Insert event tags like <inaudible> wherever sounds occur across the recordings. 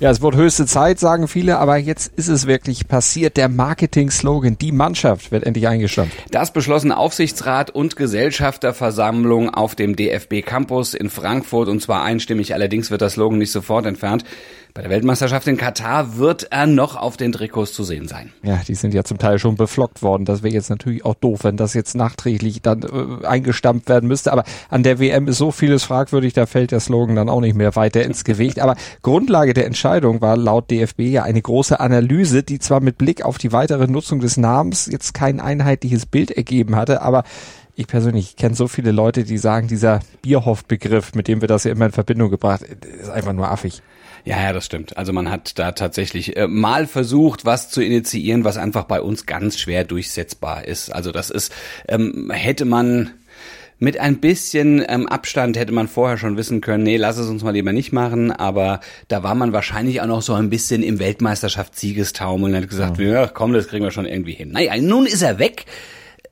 Ja, es wird höchste Zeit, sagen viele, aber jetzt ist es wirklich passiert. Der Marketing-Slogan, die Mannschaft, wird endlich eingestampft. Das beschlossen Aufsichtsrat und Gesellschafterversammlung auf dem DFB Campus in Frankfurt und zwar einstimmig. Allerdings wird der Slogan nicht sofort entfernt. Bei der Weltmeisterschaft in Katar wird er noch auf den Trikots zu sehen sein. Ja, die sind ja zum Teil schon beflockt worden. Das wäre jetzt natürlich auch doof, wenn das jetzt nachträglich dann äh, eingestampft werden müsste. Aber an der WM ist so vieles fragwürdig, da fällt der Slogan dann auch nicht mehr weiter ins Gewicht. Aber Grundlage der Entscheidung war laut DFB ja eine große Analyse, die zwar mit Blick auf die weitere Nutzung des Namens jetzt kein einheitliches Bild ergeben hatte, aber ich persönlich kenne so viele Leute, die sagen, dieser Bierhoff-Begriff, mit dem wir das ja immer in Verbindung gebracht, ist einfach nur affig. Ja, ja, das stimmt. Also man hat da tatsächlich äh, mal versucht, was zu initiieren, was einfach bei uns ganz schwer durchsetzbar ist. Also das ist, ähm, hätte man mit ein bisschen ähm, Abstand hätte man vorher schon wissen können, nee, lass es uns mal lieber nicht machen, aber da war man wahrscheinlich auch noch so ein bisschen im Weltmeisterschaftssiegestaumel und hat gesagt, ja. ja, komm, das kriegen wir schon irgendwie hin. Naja, nun ist er weg.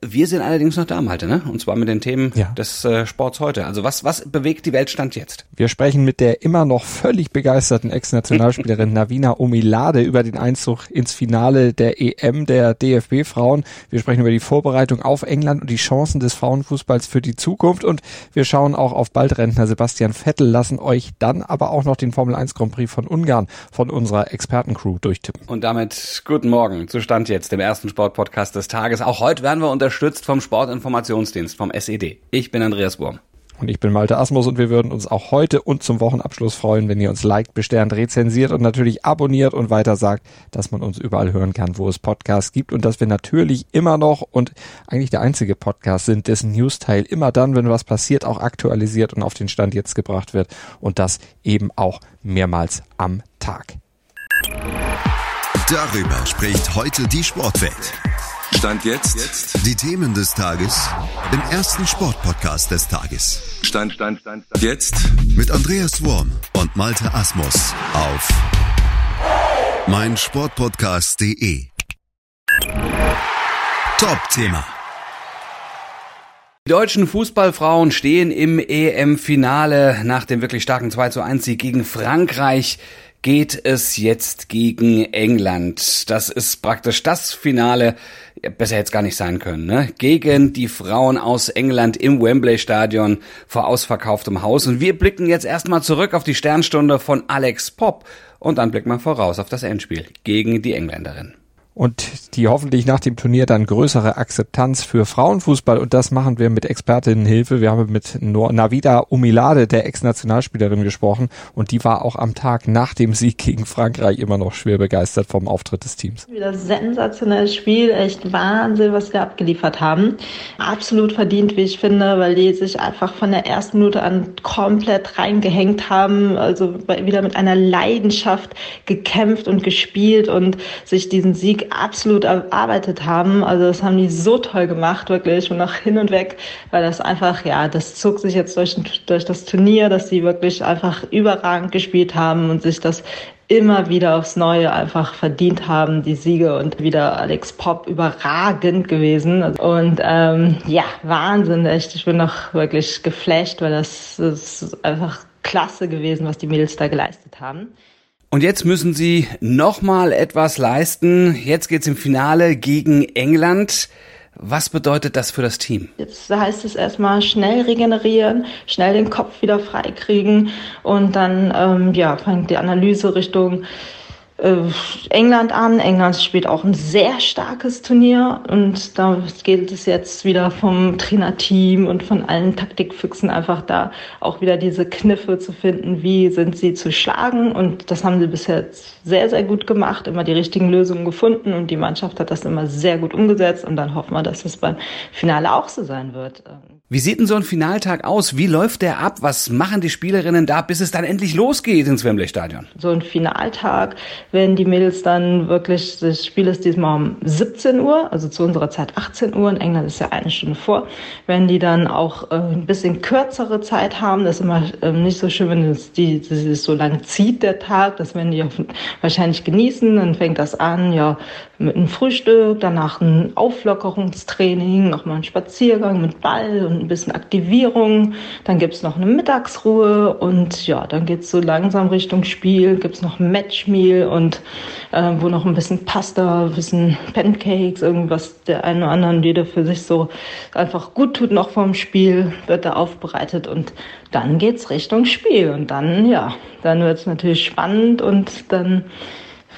Wir sind allerdings noch da am Halte, ne? Und zwar mit den Themen ja. des äh, Sports heute. Also was, was bewegt die Weltstand jetzt? Wir sprechen mit der immer noch völlig begeisterten Ex-Nationalspielerin <laughs> Navina Omilade über den Einzug ins Finale der EM der DFB-Frauen. Wir sprechen über die Vorbereitung auf England und die Chancen des Frauenfußballs für die Zukunft. Und wir schauen auch auf Baldrentner Sebastian Vettel, lassen euch dann aber auch noch den Formel 1 Grand Prix von Ungarn von unserer Expertencrew durchtippen. Und damit guten Morgen zu Stand jetzt, dem ersten Sportpodcast des Tages. Auch heute werden wir unter unterstützt vom Sportinformationsdienst, vom SED. Ich bin Andreas Wurm. Und ich bin Malte Asmus und wir würden uns auch heute und zum Wochenabschluss freuen, wenn ihr uns liked, besternt, rezensiert und natürlich abonniert und weiter sagt, dass man uns überall hören kann, wo es Podcasts gibt und dass wir natürlich immer noch und eigentlich der einzige Podcast sind, dessen Newsteil immer dann, wenn was passiert, auch aktualisiert und auf den Stand jetzt gebracht wird und das eben auch mehrmals am Tag. Darüber spricht heute die Sportwelt. Stand jetzt. jetzt. Die Themen des Tages im ersten Sportpodcast des Tages. Stand, Stand, Stand, Stand. Jetzt. Mit Andreas Worm und Malte Asmus auf meinsportpodcast.de. Top-Thema. Die deutschen Fußballfrauen stehen im EM-Finale nach dem wirklich starken 2 zu 1 Sieg gegen Frankreich geht es jetzt gegen England. Das ist praktisch das Finale, besser hätte es gar nicht sein können, ne? Gegen die Frauen aus England im Wembley Stadion vor ausverkauftem Haus. Und wir blicken jetzt erstmal zurück auf die Sternstunde von Alex Popp und dann blicken wir voraus auf das Endspiel gegen die Engländerin und die hoffentlich nach dem Turnier dann größere Akzeptanz für Frauenfußball und das machen wir mit Expertinnenhilfe. Wir haben mit Navida Umilade, der Ex-Nationalspielerin, gesprochen und die war auch am Tag nach dem Sieg gegen Frankreich immer noch schwer begeistert vom Auftritt des Teams. Wieder sensationelles Spiel, echt Wahnsinn, was wir abgeliefert haben. Absolut verdient, wie ich finde, weil die sich einfach von der ersten Minute an komplett reingehängt haben, also wieder mit einer Leidenschaft gekämpft und gespielt und sich diesen Sieg absolut erarbeitet haben. Also das haben die so toll gemacht, wirklich. Und noch hin und weg, weil das einfach, ja, das zog sich jetzt durch, durch das Turnier, dass sie wirklich einfach überragend gespielt haben und sich das immer wieder aufs Neue einfach verdient haben, die Siege und wieder Alex Pop überragend gewesen. Und ähm, ja, Wahnsinn, echt. Ich bin noch wirklich geflasht, weil das ist einfach klasse gewesen, was die Mädels da geleistet haben. Und jetzt müssen sie nochmal etwas leisten. Jetzt geht's im Finale gegen England. Was bedeutet das für das Team? Jetzt heißt es erstmal schnell regenerieren, schnell den Kopf wieder freikriegen und dann ähm, ja, fängt die Analyse Richtung England an. England spielt auch ein sehr starkes Turnier. Und da geht es jetzt wieder vom Trainerteam und von allen Taktikfüchsen einfach da auch wieder diese Kniffe zu finden, wie sind sie zu schlagen? Und das haben sie bisher sehr, sehr gut gemacht, immer die richtigen Lösungen gefunden. Und die Mannschaft hat das immer sehr gut umgesetzt. Und dann hoffen wir, dass es beim Finale auch so sein wird. Wie sieht denn so ein Finaltag aus? Wie läuft der ab? Was machen die Spielerinnen da, bis es dann endlich losgeht ins Wembley Stadion? So ein Finaltag, wenn die Mädels dann wirklich, das Spiel ist diesmal um 17 Uhr, also zu unserer Zeit 18 Uhr, in England ist ja eine Stunde vor, wenn die dann auch äh, ein bisschen kürzere Zeit haben, das ist immer äh, nicht so schön, wenn es die, das so lang zieht, der Tag, das werden die wahrscheinlich genießen, dann fängt das an, ja, mit einem Frühstück, danach ein Auflockerungstraining, nochmal ein Spaziergang mit Ball und ein bisschen Aktivierung, dann gibt's noch eine Mittagsruhe und ja, dann geht's so langsam Richtung Spiel, gibt's noch ein Matchmeal und äh, wo noch ein bisschen Pasta, ein bisschen Pancakes, irgendwas der einen oder anderen, jeder für sich so einfach gut tut noch vorm Spiel, wird da aufbereitet und dann geht's Richtung Spiel und dann, ja, dann wird's natürlich spannend und dann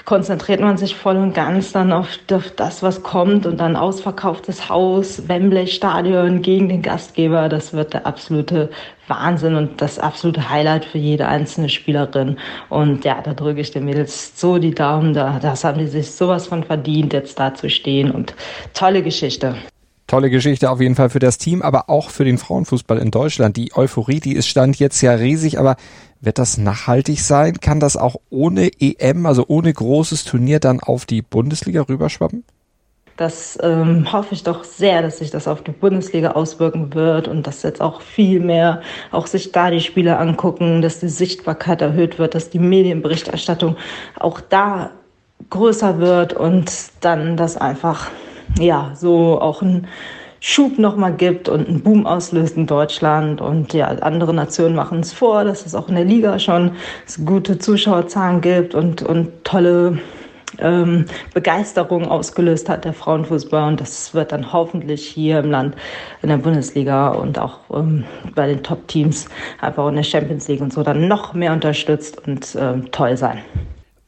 konzentriert man sich voll und ganz dann auf, das, was kommt und dann ausverkauftes Haus, Wembley Stadion gegen den Gastgeber. Das wird der absolute Wahnsinn und das absolute Highlight für jede einzelne Spielerin. Und ja, da drücke ich den Mädels so die Daumen. Da, das haben die sich sowas von verdient, jetzt da zu stehen und tolle Geschichte. Tolle Geschichte auf jeden Fall für das Team, aber auch für den Frauenfußball in Deutschland. Die Euphorie, die ist stand jetzt ja riesig, aber wird das nachhaltig sein? Kann das auch ohne EM, also ohne großes Turnier dann auf die Bundesliga rüberschwappen? Das ähm, hoffe ich doch sehr, dass sich das auf die Bundesliga auswirken wird und dass jetzt auch viel mehr auch sich da die Spiele angucken, dass die Sichtbarkeit erhöht wird, dass die Medienberichterstattung auch da größer wird und dann das einfach ja so auch ein Schub nochmal gibt und einen Boom auslöst in Deutschland. Und ja, andere Nationen machen es vor, dass es auch in der Liga schon gute Zuschauerzahlen gibt und, und tolle ähm, Begeisterung ausgelöst hat, der Frauenfußball. Und das wird dann hoffentlich hier im Land, in der Bundesliga und auch ähm, bei den Top-Teams, einfach in der Champions League und so, dann noch mehr unterstützt und ähm, toll sein.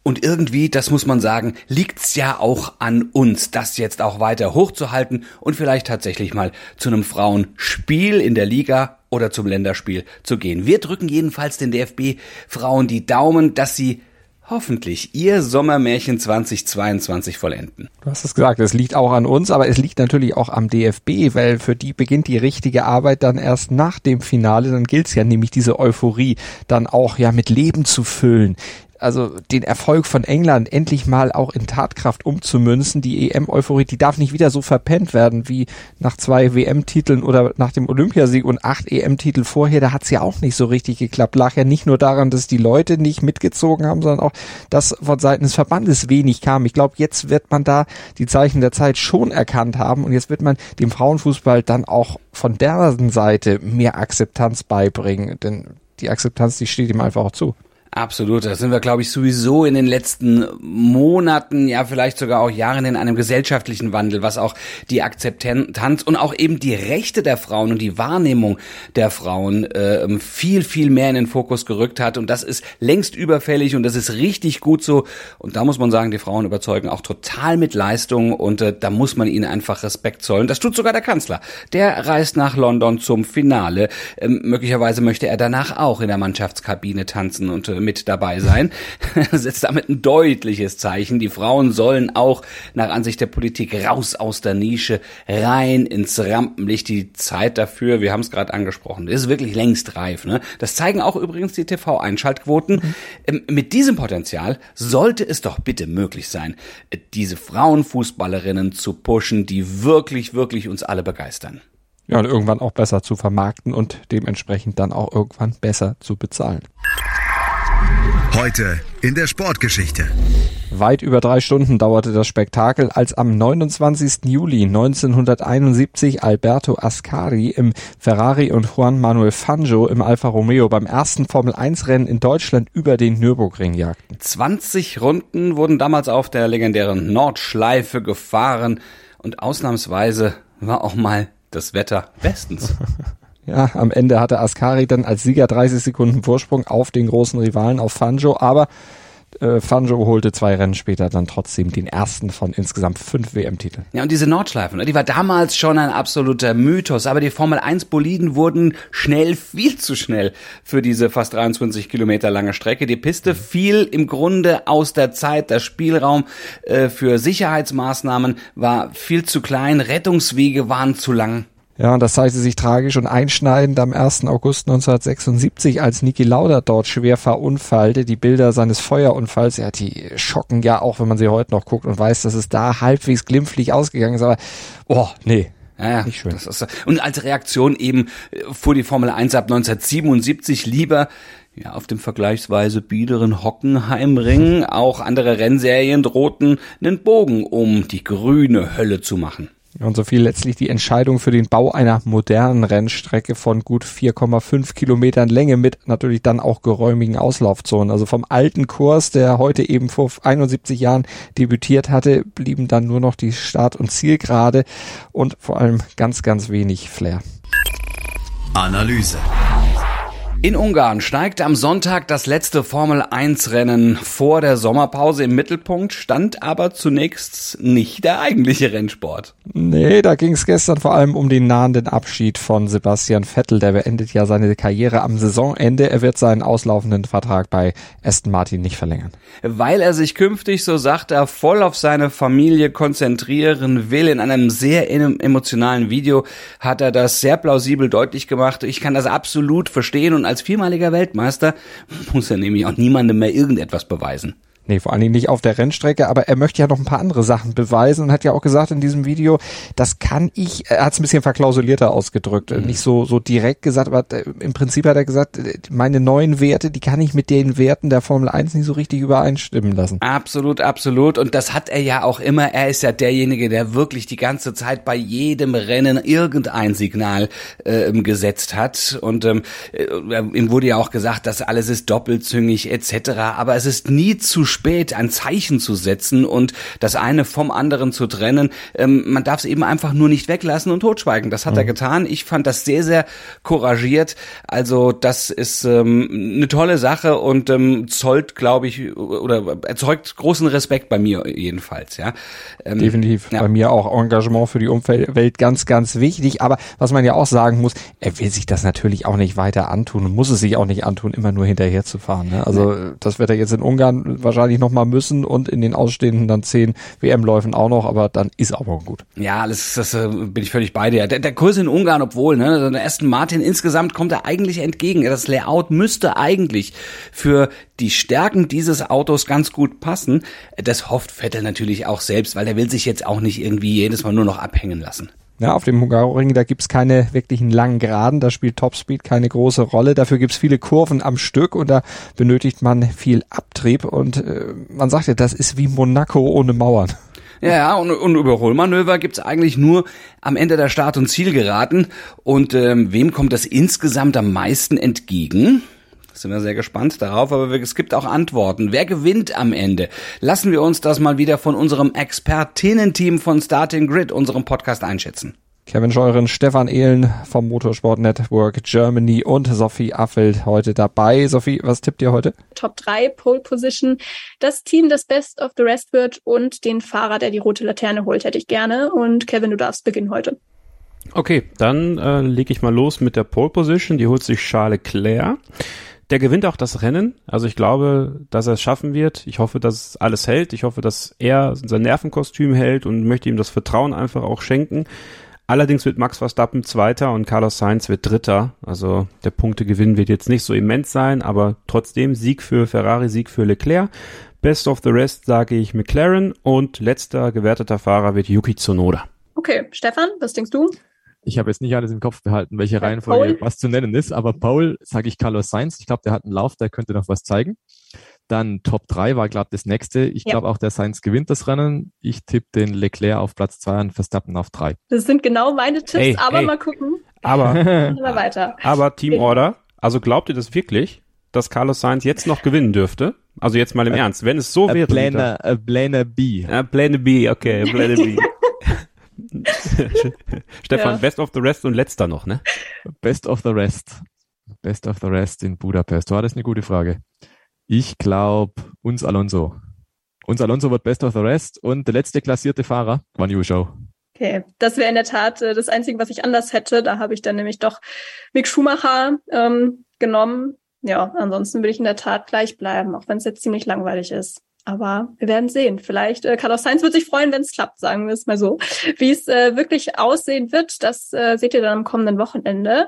Und irgendwie, das muss man sagen, liegt's ja auch an uns, das jetzt auch weiter hochzuhalten und vielleicht tatsächlich mal zu einem Frauenspiel in der Liga oder zum Länderspiel zu gehen. Wir drücken jedenfalls den DFB Frauen die Daumen, dass sie hoffentlich ihr Sommermärchen 2022 vollenden. Du hast es gesagt, es liegt auch an uns, aber es liegt natürlich auch am DFB, weil für die beginnt die richtige Arbeit dann erst nach dem Finale. Dann gilt es ja nämlich diese Euphorie dann auch ja mit Leben zu füllen also den Erfolg von England endlich mal auch in Tatkraft umzumünzen. Die EM-Euphorie, die darf nicht wieder so verpennt werden wie nach zwei WM-Titeln oder nach dem Olympiasieg und acht EM-Titel vorher. Da hat's ja auch nicht so richtig geklappt. Lag ja nicht nur daran, dass die Leute nicht mitgezogen haben, sondern auch, dass von Seiten des Verbandes wenig kam. Ich glaube, jetzt wird man da die Zeichen der Zeit schon erkannt haben und jetzt wird man dem Frauenfußball dann auch von deren Seite mehr Akzeptanz beibringen, denn die Akzeptanz, die steht ihm einfach auch zu. Absolut, da sind wir, glaube ich, sowieso in den letzten Monaten, ja vielleicht sogar auch Jahren in einem gesellschaftlichen Wandel, was auch die Akzeptanz und auch eben die Rechte der Frauen und die Wahrnehmung der Frauen äh, viel, viel mehr in den Fokus gerückt hat. Und das ist längst überfällig und das ist richtig gut so. Und da muss man sagen, die Frauen überzeugen auch total mit Leistung und äh, da muss man ihnen einfach Respekt zollen. Das tut sogar der Kanzler. Der reist nach London zum Finale. Ähm, möglicherweise möchte er danach auch in der Mannschaftskabine tanzen und äh, mit dabei sein. <laughs> setzt damit ein deutliches Zeichen. Die Frauen sollen auch nach Ansicht der Politik raus aus der Nische, rein ins Rampenlicht. Die Zeit dafür, wir haben es gerade angesprochen, ist wirklich längst reif. Ne? Das zeigen auch übrigens die TV-Einschaltquoten. Mhm. Mit diesem Potenzial sollte es doch bitte möglich sein, diese Frauenfußballerinnen zu pushen, die wirklich, wirklich uns alle begeistern. Ja, und irgendwann auch besser zu vermarkten und dementsprechend dann auch irgendwann besser zu bezahlen. Heute in der Sportgeschichte. Weit über drei Stunden dauerte das Spektakel, als am 29. Juli 1971 Alberto Ascari im Ferrari und Juan Manuel Fangio im Alfa Romeo beim ersten Formel-1-Rennen in Deutschland über den Nürburgring jagten. 20 Runden wurden damals auf der legendären Nordschleife gefahren und ausnahmsweise war auch mal das Wetter bestens. <laughs> Ja, am Ende hatte Ascari dann als Sieger 30 Sekunden Vorsprung auf den großen Rivalen, auf Fanjo, aber äh, Fanjo holte zwei Rennen später dann trotzdem den ersten von insgesamt fünf WM-Titeln. Ja, und diese Nordschleife, ne, die war damals schon ein absoluter Mythos, aber die Formel 1 Boliden wurden schnell, viel zu schnell für diese fast 23 Kilometer lange Strecke. Die Piste fiel im Grunde aus der Zeit. Der Spielraum äh, für Sicherheitsmaßnahmen war viel zu klein, Rettungswege waren zu lang. Ja, und das zeigte sich tragisch und einschneidend am 1. August 1976, als Niki Lauda dort schwer verunfallte. Die Bilder seines Feuerunfalls, ja, die schocken ja auch, wenn man sie heute noch guckt und weiß, dass es da halbwegs glimpflich ausgegangen ist. Aber, boah, nee, ja, nicht schön. Ist, und als Reaktion eben äh, fuhr die Formel 1 ab 1977 lieber ja, auf dem vergleichsweise biederen Hockenheimring. <laughs> Auch andere Rennserien drohten einen Bogen um die grüne Hölle zu machen. Und so viel letztlich die Entscheidung für den Bau einer modernen Rennstrecke von gut 4,5 Kilometern Länge mit natürlich dann auch geräumigen Auslaufzonen. Also vom alten Kurs, der heute eben vor 71 Jahren debütiert hatte, blieben dann nur noch die Start- und Zielgerade und vor allem ganz, ganz wenig Flair. Analyse. In Ungarn steigt am Sonntag das letzte Formel-1-Rennen vor der Sommerpause im Mittelpunkt, stand aber zunächst nicht der eigentliche Rennsport. Nee, da ging es gestern vor allem um den nahenden Abschied von Sebastian Vettel. Der beendet ja seine Karriere am Saisonende. Er wird seinen auslaufenden Vertrag bei Aston Martin nicht verlängern. Weil er sich künftig, so sagt er, voll auf seine Familie konzentrieren will. In einem sehr emotionalen Video hat er das sehr plausibel deutlich gemacht. Ich kann das absolut verstehen und als viermaliger Weltmeister muss er nämlich auch niemandem mehr irgendetwas beweisen. Nee, vor allen Dingen nicht auf der Rennstrecke, aber er möchte ja noch ein paar andere Sachen beweisen und hat ja auch gesagt in diesem Video, das kann ich, er hat es ein bisschen verklausulierter ausgedrückt, mhm. nicht so, so direkt gesagt, aber äh, im Prinzip hat er gesagt, äh, meine neuen Werte, die kann ich mit den Werten der Formel 1 nicht so richtig übereinstimmen lassen. Absolut, absolut. Und das hat er ja auch immer. Er ist ja derjenige, der wirklich die ganze Zeit bei jedem Rennen irgendein Signal äh, gesetzt hat. Und ähm, äh, ihm wurde ja auch gesagt, dass alles ist doppelzüngig etc. Aber es ist nie zu spät, ein Zeichen zu setzen und das eine vom anderen zu trennen. Ähm, man darf es eben einfach nur nicht weglassen und totschweigen. Das hat mhm. er getan. Ich fand das sehr, sehr couragiert. Also das ist ähm, eine tolle Sache und ähm, zollt, glaube ich, oder erzeugt großen Respekt bei mir jedenfalls. Ja, ähm, definitiv. Ja. Bei mir auch Engagement für die Umwelt ganz, ganz wichtig. Aber was man ja auch sagen muss, er will sich das natürlich auch nicht weiter antun und muss es sich auch nicht antun, immer nur hinterher zu fahren. Ne? Also das wird er jetzt in Ungarn wahrscheinlich wahrscheinlich nochmal müssen und in den ausstehenden dann zehn WM-Läufen auch noch, aber dann ist auch gut. Ja, das, das äh, bin ich völlig bei dir. Der, der Kurs in Ungarn, obwohl, ne, also der Aston Martin insgesamt kommt er eigentlich entgegen. Das Layout müsste eigentlich für die Stärken dieses Autos ganz gut passen. Das hofft Vettel natürlich auch selbst, weil er will sich jetzt auch nicht irgendwie jedes Mal nur noch abhängen lassen. Ja, auf dem Hungaroring, da gibt's keine wirklichen langen Geraden, da spielt Topspeed keine große Rolle. Dafür gibt's viele Kurven am Stück und da benötigt man viel Abtrieb. Und äh, man sagt ja, das ist wie Monaco ohne Mauern. Ja, und, und Überholmanöver gibt's eigentlich nur am Ende der Start- und Zielgeraden. Und ähm, wem kommt das insgesamt am meisten entgegen? Sind wir sehr gespannt darauf, aber es gibt auch Antworten. Wer gewinnt am Ende? Lassen wir uns das mal wieder von unserem Expertinnen-Team von Starting Grid, unserem Podcast, einschätzen. Kevin Scheuren, Stefan Ehlen vom Motorsport Network Germany und Sophie Affelt heute dabei. Sophie, was tippt ihr heute? Top 3, Pole Position, das Team, das Best of the Rest wird und den Fahrer, der die rote Laterne holt, hätte ich gerne. Und Kevin, du darfst beginnen heute. Okay, dann äh, lege ich mal los mit der Pole Position. Die holt sich Charles Leclerc der gewinnt auch das Rennen. Also ich glaube, dass er es schaffen wird. Ich hoffe, dass alles hält. Ich hoffe, dass er sein Nervenkostüm hält und möchte ihm das Vertrauen einfach auch schenken. Allerdings wird Max Verstappen Zweiter und Carlos Sainz wird Dritter. Also der Punktegewinn wird jetzt nicht so immens sein, aber trotzdem Sieg für Ferrari, Sieg für Leclerc. Best of the rest sage ich McLaren und letzter gewerteter Fahrer wird Yuki Tsunoda. Okay, Stefan, was denkst du? Ich habe jetzt nicht alles im Kopf behalten, welche Reihenfolge Paul. was zu nennen ist, aber Paul, sage ich Carlos Sainz. Ich glaube, der hat einen Lauf, der könnte noch was zeigen. Dann Top 3 war, glaube das nächste. Ich ja. glaube auch, der Sainz gewinnt das Rennen. Ich tippe den Leclerc auf Platz 2 und Verstappen auf 3. Das sind genau meine Tipps, hey, aber hey. mal gucken. Aber, <laughs> weiter. aber Team Order, also glaubt ihr das wirklich, dass Carlos Sainz jetzt noch gewinnen dürfte? Also jetzt mal im Ernst, wenn es so wäre. Pläne, Pläne B. Pläne B, okay, Pläne B. <laughs> <laughs> Stefan, ja. Best of the Rest und letzter noch, ne? Best of the Rest. Best of the Rest in Budapest. War das eine gute Frage? Ich glaube, uns Alonso. Uns Alonso wird Best of the Rest und der letzte klassierte Fahrer, Guan Yu Zhou. Okay, das wäre in der Tat äh, das Einzige, was ich anders hätte. Da habe ich dann nämlich doch Mick Schumacher ähm, genommen. Ja, ansonsten würde ich in der Tat gleich bleiben, auch wenn es jetzt ziemlich langweilig ist. Aber wir werden sehen. Vielleicht, äh, Carlos Sainz wird sich freuen, wenn es klappt, sagen wir es mal so. Wie es äh, wirklich aussehen wird, das äh, seht ihr dann am kommenden Wochenende.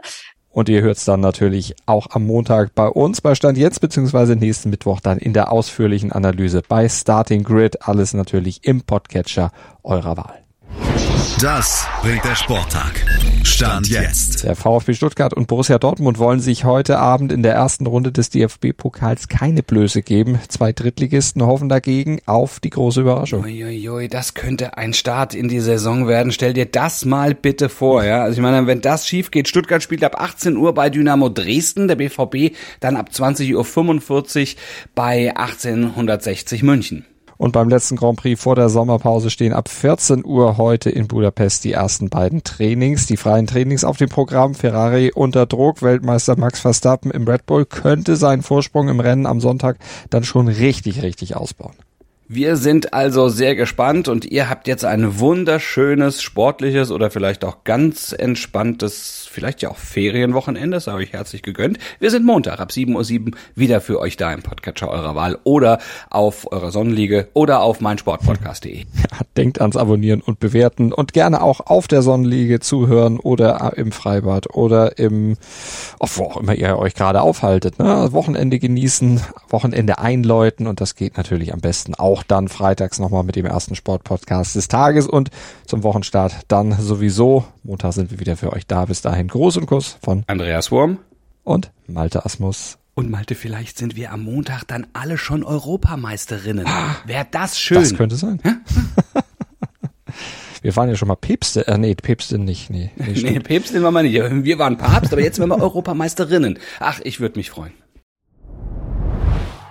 Und ihr hört es dann natürlich auch am Montag bei uns bei Stand jetzt, beziehungsweise nächsten Mittwoch dann in der ausführlichen Analyse bei Starting Grid. Alles natürlich im Podcatcher eurer Wahl. Das bringt der Sporttag. Stand jetzt. Der VfB Stuttgart und Borussia Dortmund wollen sich heute Abend in der ersten Runde des DFB-Pokals keine Blöße geben. Zwei Drittligisten hoffen dagegen auf die große Überraschung. Uiuiui, das könnte ein Start in die Saison werden. Stell dir das mal bitte vor, ja. Also ich meine, wenn das schief geht, Stuttgart spielt ab 18 Uhr bei Dynamo Dresden, der BVB dann ab 20.45 Uhr bei 1860 München. Und beim letzten Grand Prix vor der Sommerpause stehen ab 14 Uhr heute in Budapest die ersten beiden Trainings. Die freien Trainings auf dem Programm. Ferrari unter Druck. Weltmeister Max Verstappen im Red Bull könnte seinen Vorsprung im Rennen am Sonntag dann schon richtig, richtig ausbauen. Wir sind also sehr gespannt und ihr habt jetzt ein wunderschönes, sportliches oder vielleicht auch ganz entspanntes, vielleicht ja auch Ferienwochenende, das habe ich herzlich gegönnt. Wir sind Montag ab 7.07 Uhr wieder für euch da im Podcatcher eurer Wahl oder auf eurer Sonnenliege oder auf meinsportpodcast.de. Ja, denkt ans Abonnieren und Bewerten und gerne auch auf der Sonnenliege zuhören oder im Freibad oder im, wo auch immer ihr euch gerade aufhaltet. Ne? Wochenende genießen, Wochenende einläuten und das geht natürlich am besten auch auch dann freitags nochmal mit dem ersten Sportpodcast des Tages und zum Wochenstart dann sowieso. Montag sind wir wieder für euch da. Bis dahin Gruß und Kuss von Andreas Wurm und Malte Asmus. Und Malte, vielleicht sind wir am Montag dann alle schon Europameisterinnen. Ah, Wäre das schön? Das könnte sein. <laughs> wir waren ja schon mal Päpste. Äh, nee, Päpstin nicht. Nee, nee, <laughs> nee Päpstin waren wir nicht. Wir waren Papst, aber jetzt sind wir <laughs> Europameisterinnen. Ach, ich würde mich freuen.